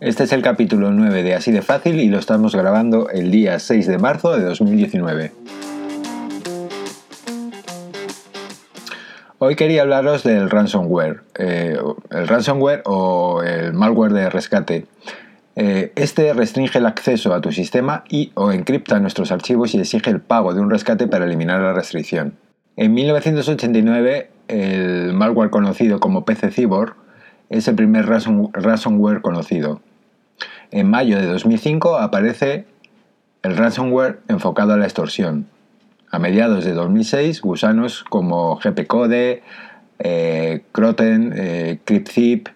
Este es el capítulo 9 de Así de Fácil y lo estamos grabando el día 6 de marzo de 2019. Hoy quería hablaros del ransomware, eh, el ransomware o el malware de rescate. Eh, este restringe el acceso a tu sistema y o encripta nuestros archivos y exige el pago de un rescate para eliminar la restricción. En 1989, el malware conocido como PC Cyborg es el primer ransomware conocido. En mayo de 2005 aparece el ransomware enfocado a la extorsión, a mediados de 2006, gusanos como GPCode, eh, Croten, eh, CryptZip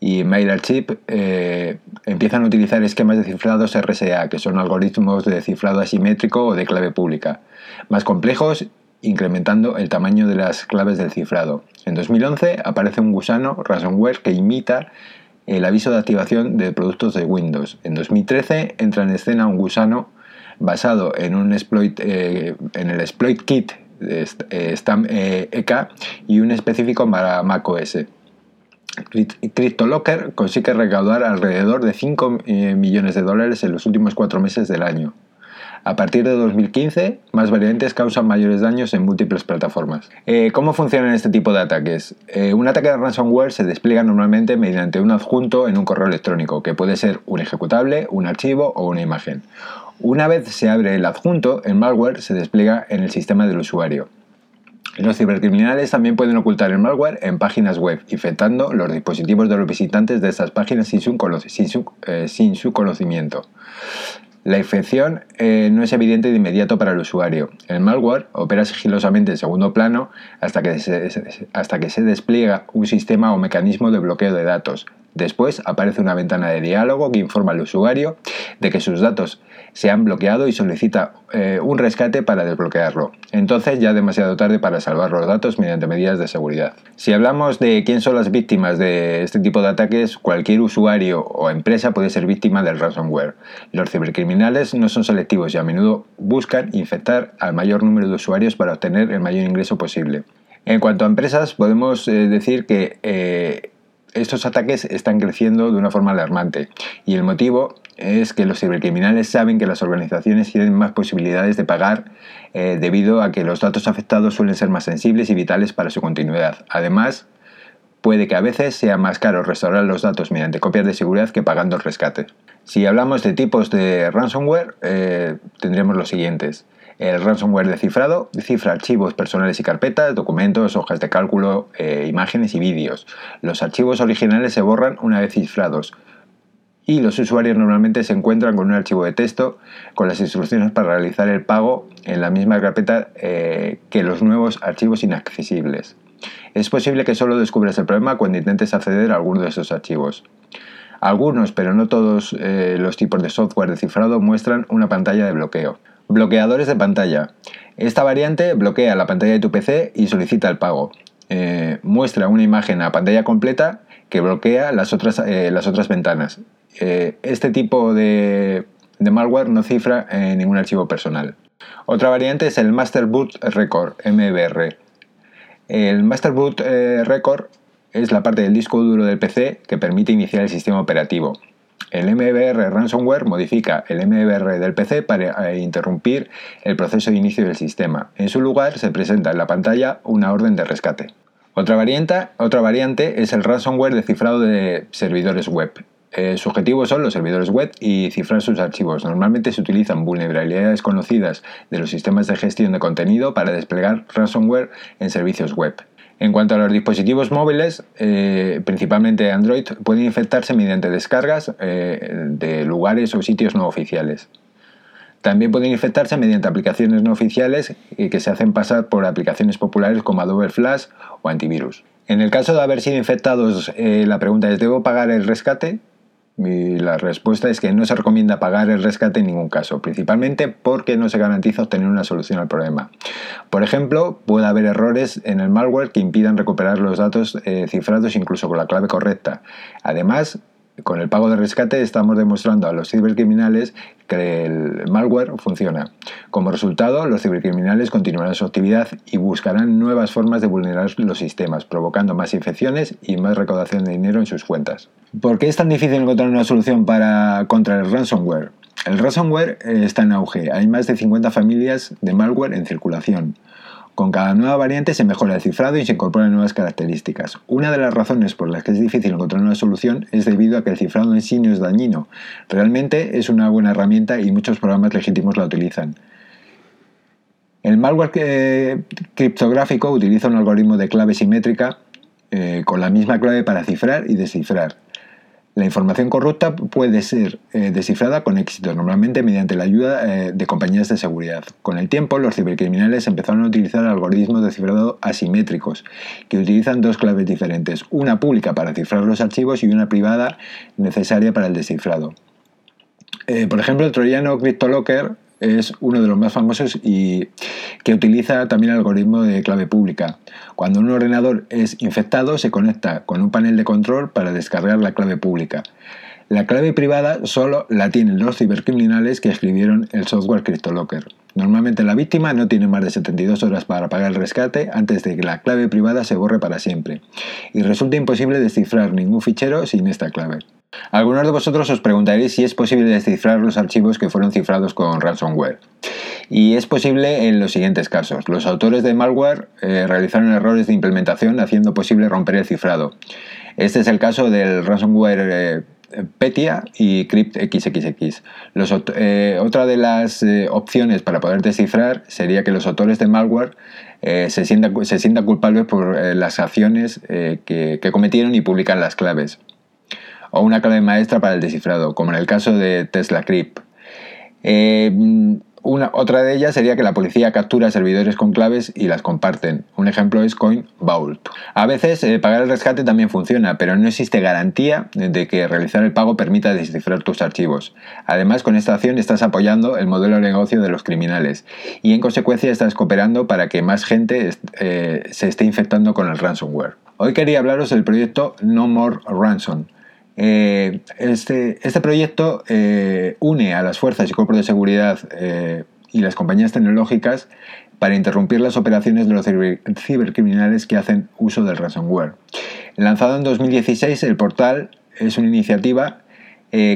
y MailChimp eh, empiezan a utilizar esquemas de cifrados RSA, que son algoritmos de cifrado asimétrico o de clave pública, más complejos, incrementando el tamaño de las claves del cifrado. En 2011 aparece un gusano ransomware que imita el aviso de activación de productos de Windows. En 2013 entra en escena un gusano basado en un exploit, eh, en el exploit kit de EK e y un específico para macOS. CryptoLocker consigue recaudar alrededor de 5 eh, millones de dólares en los últimos cuatro meses del año. A partir de 2015, más variantes causan mayores daños en múltiples plataformas. Eh, ¿Cómo funcionan este tipo de ataques? un ataque de ransomware se despliega normalmente mediante un adjunto en un correo electrónico, que puede ser un ejecutable, un archivo o una imagen. Una vez se abre el adjunto, el malware se despliega en el sistema del usuario. Los cibercriminales también pueden ocultar el malware en páginas web, infectando los dispositivos de los visitantes de estas páginas sin su, eh, conocimiento. La infección eh, no es evidente de inmediato para el usuario. El malware opera sigilosamente en segundo plano hasta que, hasta que se despliega un sistema o mecanismo de bloqueo de datos, Después aparece una ventana de diálogo que informa al usuario de que sus datos se han bloqueado y solicita eh, un rescate para desbloquearlo. Entonces ya demasiado tarde para salvar los datos mediante medidas de seguridad. Si hablamos de quién son las víctimas de este tipo de ataques, cualquier usuario o empresa puede ser víctima del ransomware. Los cibercriminales no son selectivos y a menudo buscan infectar al mayor número de usuarios para obtener el mayor ingreso posible. En cuanto a empresas, podemos eh, decir que eh, estos ataques están creciendo de una forma alarmante y el motivo es que los cibercriminales saben que las organizaciones tienen más posibilidades de pagar eh, debido a que los datos afectados suelen ser más sensibles y vitales para su continuidad. Además, puede que a veces sea más caro restaurar los datos mediante copias de seguridad que pagando el rescate. Si hablamos de tipos de ransomware, eh, tendremos los siguientes. El ransomware de cifrado cifra archivos personales y carpetas, documentos, hojas de cálculo, eh, imágenes y vídeos. Los archivos originales se borran una vez cifrados y los usuarios normalmente se encuentran con un archivo de texto con las instrucciones para realizar el pago en la misma carpeta eh, que los nuevos archivos inaccesibles. Es posible que solo descubras el problema cuando intentes acceder a alguno de esos archivos. Algunos, pero no todos eh, los tipos de software de cifrado muestran una pantalla de bloqueo. Bloqueadores de pantalla. Esta variante bloquea la pantalla de tu PC y solicita el pago. Eh, muestra una imagen a pantalla completa que bloquea las otras, eh, las otras ventanas. Eh, este tipo de, malware no cifra ningún archivo personal. Otra variante es el Master Boot Record, MBR. El Master Boot Record es la parte del disco duro del PC que permite iniciar el sistema operativo. El MBR ransomware modifica el MBR del PC para eh, interrumpir el proceso de inicio del sistema. En su lugar se presenta en la pantalla una orden de rescate. Otra variante, otra variante es el ransomware de cifrado de servidores web. Eh, su objetivo son los servidores web y cifrar sus archivos. Normalmente se utilizan vulnerabilidades conocidas de los sistemas de gestión de contenido para desplegar ransomware en servicios web. En cuanto a los dispositivos móviles, eh, principalmente Android, pueden infectarse mediante descargas eh, de lugares o sitios no oficiales. También pueden infectarse mediante aplicaciones no oficiales eh, que se hacen pasar por aplicaciones populares como Adobe Flash o antivirus. En el caso de haber sido infectados, la pregunta es, ¿debo pagar el rescate? Y la respuesta es que no se recomienda pagar el rescate en ningún caso, principalmente porque no se garantiza obtener una solución al problema. Por ejemplo, puede haber errores en el malware que impidan recuperar los datos eh, cifrados incluso con la clave correcta. Además, con el pago de rescate estamos demostrando a los cibercriminales que el malware funciona. Como resultado, los cibercriminales continuarán su actividad y buscarán nuevas formas de vulnerar los sistemas, provocando más infecciones y más recaudación de dinero en sus cuentas. ¿Por qué es tan difícil encontrar una solución para, contra el ransomware? El ransomware está en auge. Hay más de 50 familias de malware en circulación. Con cada nueva variante se mejora el cifrado y se incorporan nuevas características. Una de las razones por las que es difícil encontrar una solución es debido a que el cifrado en sí no es dañino. Realmente es una buena herramienta y muchos programas legítimos la utilizan. El malware criptográfico utiliza un algoritmo de clave simétrica eh, con la misma clave para cifrar y descifrar. La información corrupta puede ser eh, descifrada con éxito, normalmente mediante la ayuda eh, de compañías de seguridad. Con el tiempo, los cibercriminales empezaron a utilizar algoritmos de cifrado asimétricos, que utilizan dos claves diferentes, una pública para cifrar los archivos y una privada necesaria para el descifrado. Eh, por ejemplo, el troyano CryptoLocker es uno de los más famosos y que utiliza también el algoritmo de clave pública. Cuando un ordenador es infectado, se conecta con un panel de control para descargar la clave pública. La clave privada solo la tienen los cibercriminales que escribieron el software CryptoLocker. Normalmente la víctima no tiene más de 72 horas para pagar el rescate antes de que la clave privada se borre para siempre, y resulta imposible descifrar ningún fichero sin esta clave. Algunos de vosotros os preguntaréis si es posible descifrar los archivos que fueron cifrados con ransomware. Y es posible en los siguientes casos. Los autores de malware eh, realizaron errores de implementación haciendo posible romper el cifrado. Este es el caso del ransomware eh, Petia y CryptXXX. Eh, otra de las opciones para poder descifrar sería que los autores de malware se, sientan, culpables por las acciones que, que cometieron y publican las claves o una clave maestra para el descifrado, como en el caso de Tesla Crypt. Eh, otra de ellas sería que la policía captura servidores con claves y las comparten. Un ejemplo es CoinVault. A veces eh, pagar el rescate también funciona, pero no existe garantía de que realizar el pago permita descifrar tus archivos. Además, con esta acción estás apoyando el modelo de negocio de los criminales y en consecuencia estás cooperando para que más gente eh, se esté infectando con el ransomware. Hoy quería hablaros del proyecto No More Ransom eh, este, este, proyecto eh, une a las fuerzas y cuerpos de seguridad eh, y las compañías tecnológicas para interrumpir las operaciones de los cibercriminales que hacen uso del ransomware. Lanzado en 2016, el portal es una iniciativa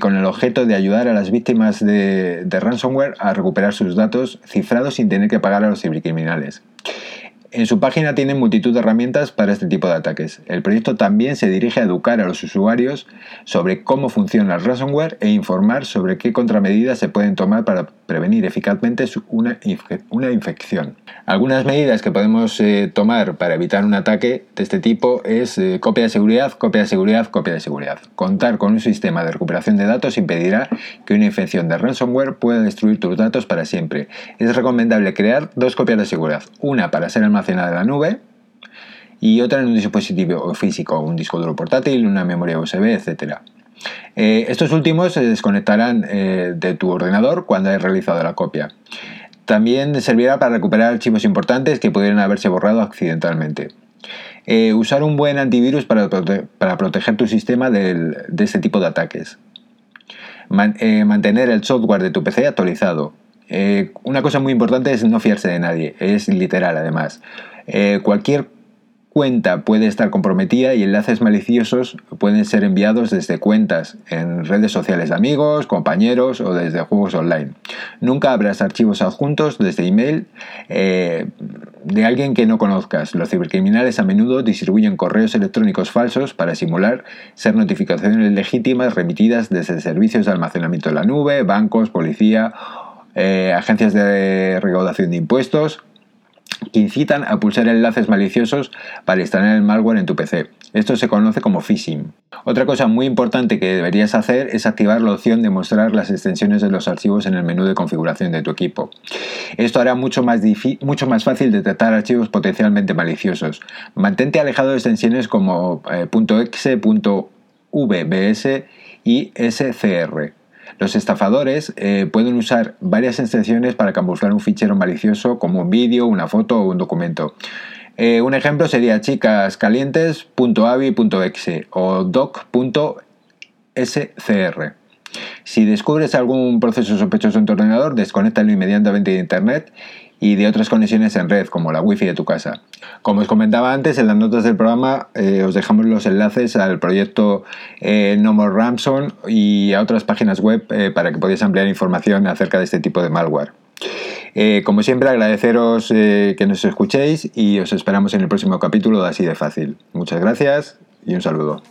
con el objeto de ayudar a las víctimas de, de ransomware a recuperar sus datos cifrados sin tener que pagar a los cibercriminales. En su página tienen multitud de herramientas para este tipo de ataques. El proyecto también se dirige a educar a los usuarios sobre cómo funciona el ransomware e informar sobre qué contramedidas se pueden tomar para prevenir eficazmente una, infección. Algunas medidas que podemos eh, tomar para evitar un ataque de este tipo es eh, copia de seguridad, copia de seguridad, copia de seguridad. Contar con un sistema de recuperación de datos impedirá que una infección de ransomware pueda destruir tus datos para siempre. Es recomendable crear dos copias de seguridad, una para ser almacenada de la nube y otra en un dispositivo físico, un disco duro portátil, una memoria USB, etc. Eh, estos últimos se desconectarán eh, de tu ordenador cuando hayas realizado la copia. También servirá para recuperar archivos importantes que pudieran haberse borrado accidentalmente. Eh, usar un buen antivirus para, para proteger tu sistema de este tipo de ataques. mantener el software de tu PC actualizado. Eh, una cosa muy importante es no fiarse de nadie, es literal además. Eh, cualquier cuenta puede estar comprometida y enlaces maliciosos pueden ser enviados desde cuentas en redes sociales de amigos, compañeros o desde juegos online. Nunca abras archivos adjuntos desde email eh, de alguien que no conozcas. Los cibercriminales a menudo distribuyen correos electrónicos falsos para simular ser notificaciones legítimas remitidas desde servicios de almacenamiento de la nube, bancos, policía eh, agencias de recaudación de impuestos que incitan a pulsar enlaces maliciosos para instalar el malware en tu PC. Esto se conoce como phishing. Otra cosa muy importante que deberías hacer es activar la opción de mostrar las extensiones de los archivos en el menú de configuración de tu equipo. Esto hará mucho más, mucho más fácil detectar archivos potencialmente maliciosos. Mantente alejado de extensiones como eh, .exe, .vbs y scr. Los estafadores eh, pueden usar varias extensiones para camuflar un fichero malicioso como un vídeo, una foto o un documento. Eh, un ejemplo sería chicascalientes.avi.exe o doc.exe. SCR. Si descubres algún proceso sospechoso en tu ordenador, desconéctalo inmediatamente de Internet y de otras conexiones en red, como la wifi de tu casa. Como os comentaba antes, en las notas del programa eh, os dejamos los enlaces al proyecto eh, No More Ransom y a otras páginas web eh, para que podáis ampliar información acerca de este tipo de malware. como siempre, agradeceros que nos escuchéis y os esperamos en el próximo capítulo de Así de Fácil. Muchas gracias y un saludo.